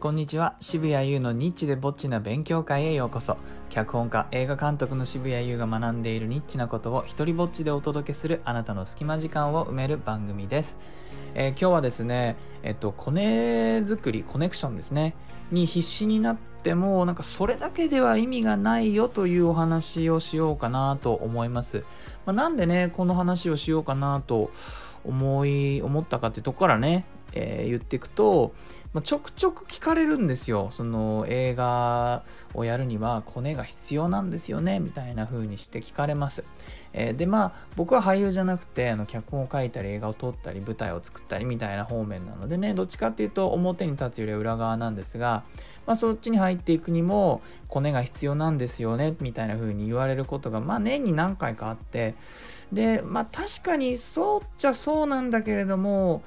こんにちは。渋谷優のニッチでぼっちな勉強会へようこそ。脚本家映画監督の渋谷優が学んでいるニッチなことを一人ぼっちでお届けするあなたの隙間時間を埋める番組です、えー、今日はですねえっとコネ作りコネクションですね。に必死になってもなんかそれだけでは意味がないよというお話をしようかなと思います、まあ、なんでねこの話をしようかなと思い思ったかっていうとこからねえー、言っていくと、まあ、ちょくちょく聞かれるんですよ。その映画をやるにはコネが必要なんですよねみたいな風にして聞かれます。えー、でまあ僕は俳優じゃなくてあの脚本を書いたり映画を撮ったり舞台を作ったりみたいな方面なのでねどっちかっていうと表に立つよりは裏側なんですが、まあ、そっちに入っていくにもコネが必要なんですよねみたいな風に言われることがまあ年に何回かあってでまあ確かにそうっちゃそうなんだけれども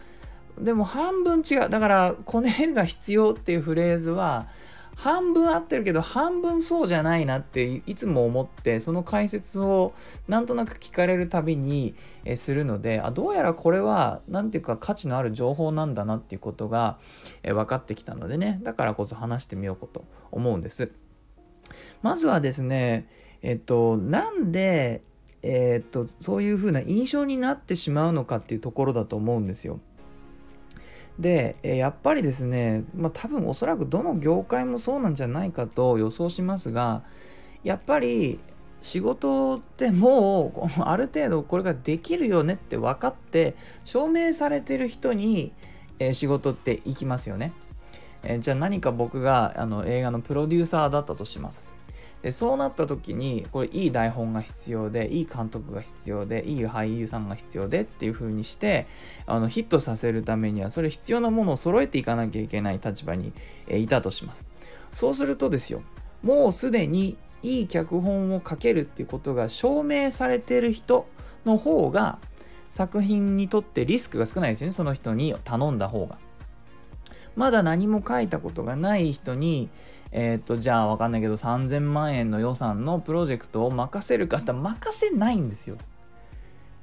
でも半分違う。だから、コネが必要っていうフレーズは、半分合ってるけど半分そうじゃないなっていつも思ってその解説をなんとなく聞かれるたびにするのであどうやらこれは何ていうか価値のある情報なんだなっていうことが分かってきたのでね。だからこそ話してみようと思うんです。まずはですねえっとなんでえっとそういうふうな印象になってしまうのかっていうところだと思うんですよ。で、えやっぱりですね、まあ、多分おそらくどの業界もそうなんじゃないかと予想しますがやっぱり仕事ってもうある程度これができるよねって分かって証明されてる人に、え仕事って行きますよね。えじゃあ何か僕があの映画のプロデューサーだったとします。でそうなった時にこれいい台本が必要でいい監督が必要でいい俳優さんが必要でっていう風にしてあのヒットさせるためにはそれ必要なものを揃えていかなきゃいけない立場に、いたとします。そうするとですよもうすでにいい脚本を書けるっていうことが証明されてる人の方が作品にとってリスクが少ないですよねその人に頼んだ方が。まだ何も書いたことがない人にえっ、と、じゃあわかんないけど3000万円の予算のプロジェクトを任せるかしたら任せないんですよ。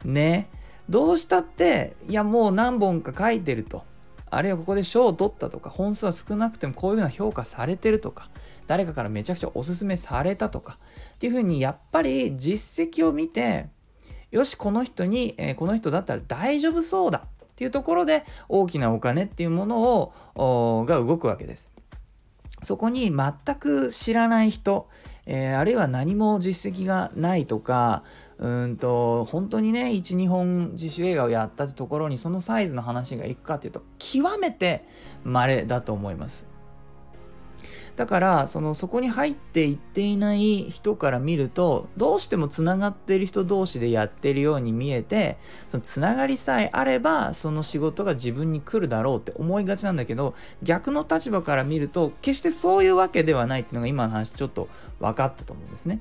ね。どうしたって、いやもう何本か書いてると。あるいはここで賞を取ったとか、本数は少なくてもこういうふうな評価されてるとか、誰かからめちゃくちゃおすすめされたとか、っていうふうにやっぱり実績を見て、よし、この人に、えー、この人だったら大丈夫そうだっていうところで大きなお金っていうものをが動くわけです。そこに全く知らない人、えー、あるいは何も実績がないとかうんと本当にね12本自主映画をやったってところにそのサイズの話がいくかっていうと極めて稀だと思います。だからそのそこに入っていっていない人から見るとどうしてもつながっている人同士でやってるように見えてそのつながりさえあればその仕事が自分に来るだろうって思いがちなんだけど逆の立場から見ると決してそういうわけではないっていうのが今の話ちょっと分かったと思うんですね。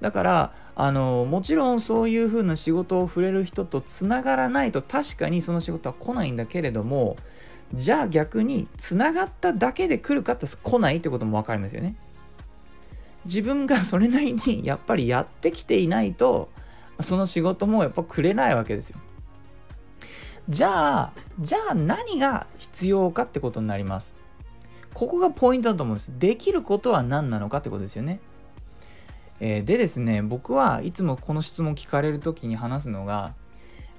だからあのもちろんそういう風な仕事を触れる人とつながらないと確かにその仕事は来ないんだけれどもじゃあ逆につながっただけで来るかって来ないってことも分かりますよね。自分がそれなりにやっぱりやってきていないとその仕事もやっぱくれないわけですよ。じゃあじゃあ何が必要かってことになります。ここがポイントだと思うんです。できることは何なのかってことですよね。えー、でですね僕はいつもこの質問聞かれる時に話すのが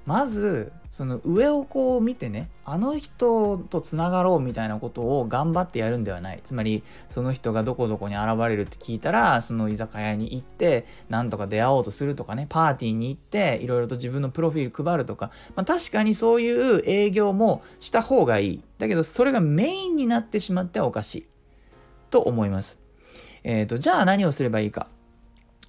まずその上をこう見てねあの人とつながろうみたいなことを頑張ってやるんではない。つまりその人がどこどこに現れるって聞いたらその居酒屋に行ってなんとか出会おうとするとかねパーティーに行っていろいろと自分のプロフィール配るとか、まあ、確かにそういう営業もした方がいい。だけどそれがメインになってしまってはおかしい。と思います。えーと、とじゃあ何をすればいいか。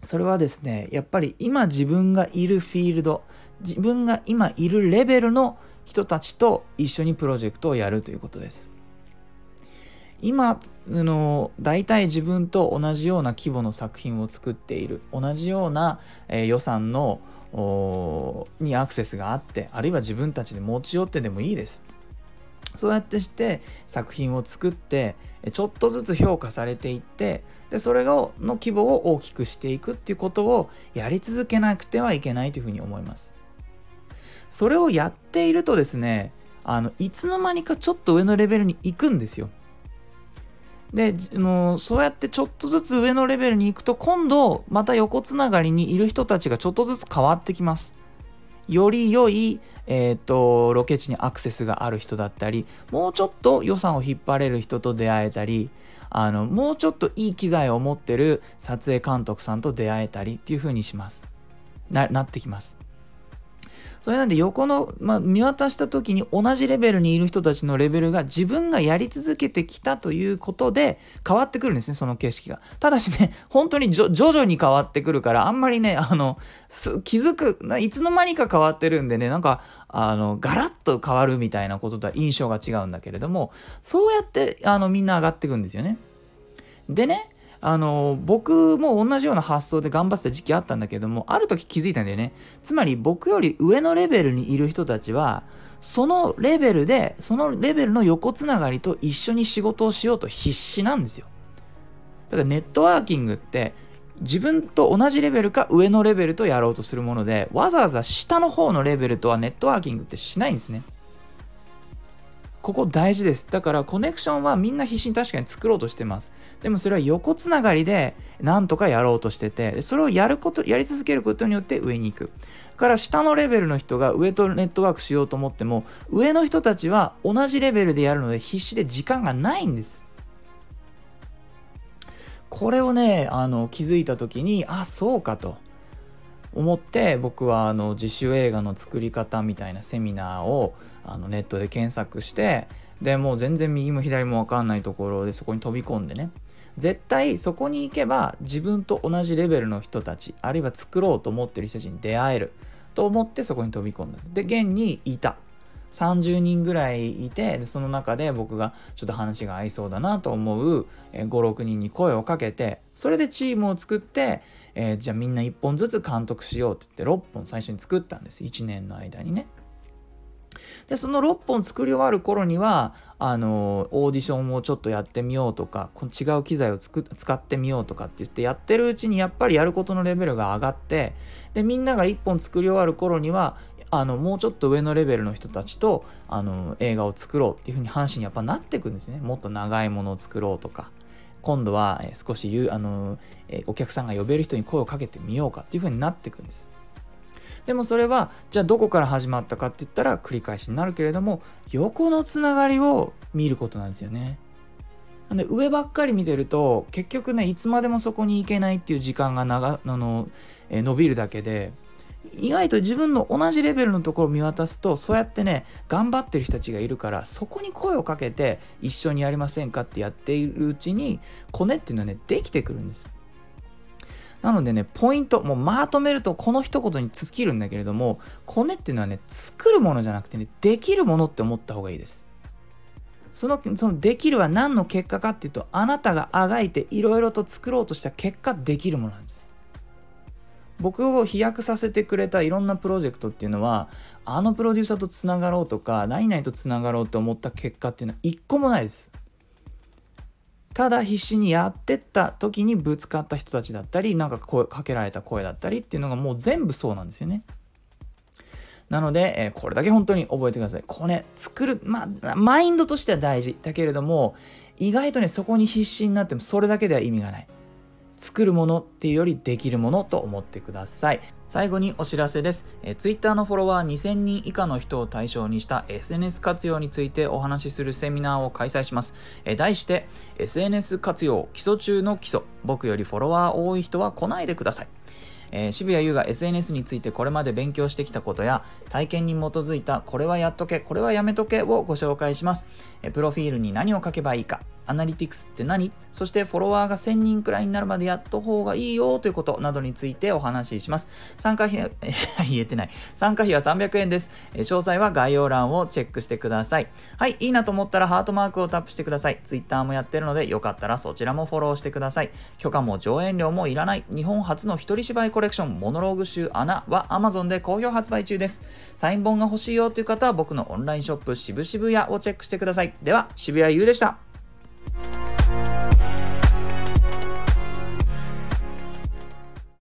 それはですねやっぱり今自分がいるフィールド自分が今いるレベルの人たちと一緒にプロジェクトをやるということです。今の大体自分と同じような規模の作品を作っている同じような、えー、予算のにアクセスがあってあるいは自分たちで持ち寄ってでもいいです。そうやってして作品を作ってちょっとずつ評価されていってでそれがの規模を大きくしていくっていうことをやり続けなくてはいけないというふうに思います。それをやっているとですねあのいつの間にかちょっと上のレベルに行くんですよ。でのそうやってちょっとずつ上のレベルに行くと今度また横つながりにいる人たちがちょっとずつ変わってきます。より良い、えーと、ロケ地にアクセスがある人だったりもうちょっと予算を引っ張れる人と出会えたりあのもうちょっといい機材を持ってる撮影監督さんと出会えたりっていう風にします。ななってきます。それなんで横の、まあ、見渡した時に同じレベルにいる人たちのレベルが自分がやり続けてきたということで変わってくるんですね、その景色が。ただしね、本当に徐々に変わってくるから、あんまりね、あの、気づく、いつの間にか変わってるんでね、なんか、あの、ガラッと変わるみたいなこととは印象が違うんだけれども、そうやって、あの、みんな上がってくんですよね。でね、あの僕も同じような発想で頑張ってた時期あったんだけどもある時気づいたんだよね。つまり僕より上のレベルにいる人たちはそのレベルでそのレベルの横つながりと一緒に仕事をしようと必死なんですよ。だからネットワーキングって自分と同じレベルか上のレベルとやろうとするものでわざわざ下の方のレベルとはネットワーキングってしないんですね。ここ大事です。だからコネクションはみんな必死に確かに作ろうとしてます。でもそれは横つながりでなんとかやろうとしてて、それをやること、やり続けることによって上に行く。から下のレベルの人が上とネットワークしようと思っても、上の人たちは同じレベルでやるので必死で時間がないんです。これをね、あの気づいた時に、あ、そうかと。思って僕はあの自主映画の作り方みたいなセミナーをあのネットで検索してでもう全然右も左も分かんないところでそこに飛び込んでね。絶対そこに行けば自分と同じレベルの人たちあるいは作ろうと思ってる人たちに出会える。と思ってそこに飛び込んだ。で現にいた。30人ぐらいいてその中で僕がちょっと話が合いそうだなと思う56人に声をかけてそれでチームを作って、えー、じゃあみんな1本ずつ監督しようって言って6本最初に作ったんです。1年の間にね。でその6本作り終わる頃にはあのオーディションをちょっとやってみようとかこの違う機材を使ってみようとかって言ってやってるうちにやっぱりやることのレベルが上がってでみんなが1本作り終わる頃にはあのもうちょっと上のレベルの人たちとあの映画を作ろうっていうふうに話にやっぱなっていくんですね。もっと長いものを作ろうとか。今度は少しあのお客さんが呼べる人に声をかけてみようかっていうふうになっていくんです。でもそれはじゃあどこから始まったかって言ったら繰り返しになるけれども横のつながりを見ることなんですよね。なんで上ばっかり見てると結局ねいつまでもそこに行けないっていう時間が長あの、え伸びるだけで意外と自分の同じレベルのところを見渡すとそうやってね頑張ってる人たちがいるからそこに声をかけて一緒にやりませんかってやっているうちにコネっていうのはねできてくるんですなのでね、ポイント、もうまとめるとこの一言に尽きるんだけれども、コネっていうのはね、作るものじゃなくてね、できるものって思った方がいいです。その、そのできるは何の結果かっていうと、あなたがあがいていろいろと作ろうとした結果、できるものなんですね。僕を飛躍させてくれたいろんなプロジェクトっていうのは、あのプロデューサーとつながろうとか、何々とつながろうと思った結果っていうのは一個もないです。ただ必死にやってった時にぶつかった人たちだったりなんか声かけられた声だったりっていうのがもう全部そうなんですよね。なので、え、これだけ本当に覚えてください。これ作る、まあ、マインドとしては大事だけれども意外とねそこに必死になってもそれだけでは意味がない。作るものっていうよりできるものと思ってください。最後にお知らせです。え Twitter のフォロワー2000人以下の人を対象にした SNS 活用についてお話しするセミナーを開催します。え題して SNS 活用基礎中の基礎。僕よりフォロワー多い人は来ないでください。えー、渋谷優が SNS についてこれまで勉強してきたことや体験に基づいたこれはやっとけこれはやめとけをご紹介します、えー、プロフィールに何を書けばいいかアナリティクスって何そしてフォロワーが1000人くらいになるまでやった方がいいよということなどについてお話しします。参加費は、言えてない。参加費は300円です。詳細は概要欄をチェックしてください。はい、いいなと思ったらハートマークをタップしてください。Twitter もやってるのでよかったらそちらもフォローしてください。許可も上演料もいらない日本初の一人芝居コレクションモノローグ集穴は Amazon で好評発売中です。サイン本が欲しいよという方は僕のオンラインショップ渋々屋をチェックしてください。では、渋谷優でした。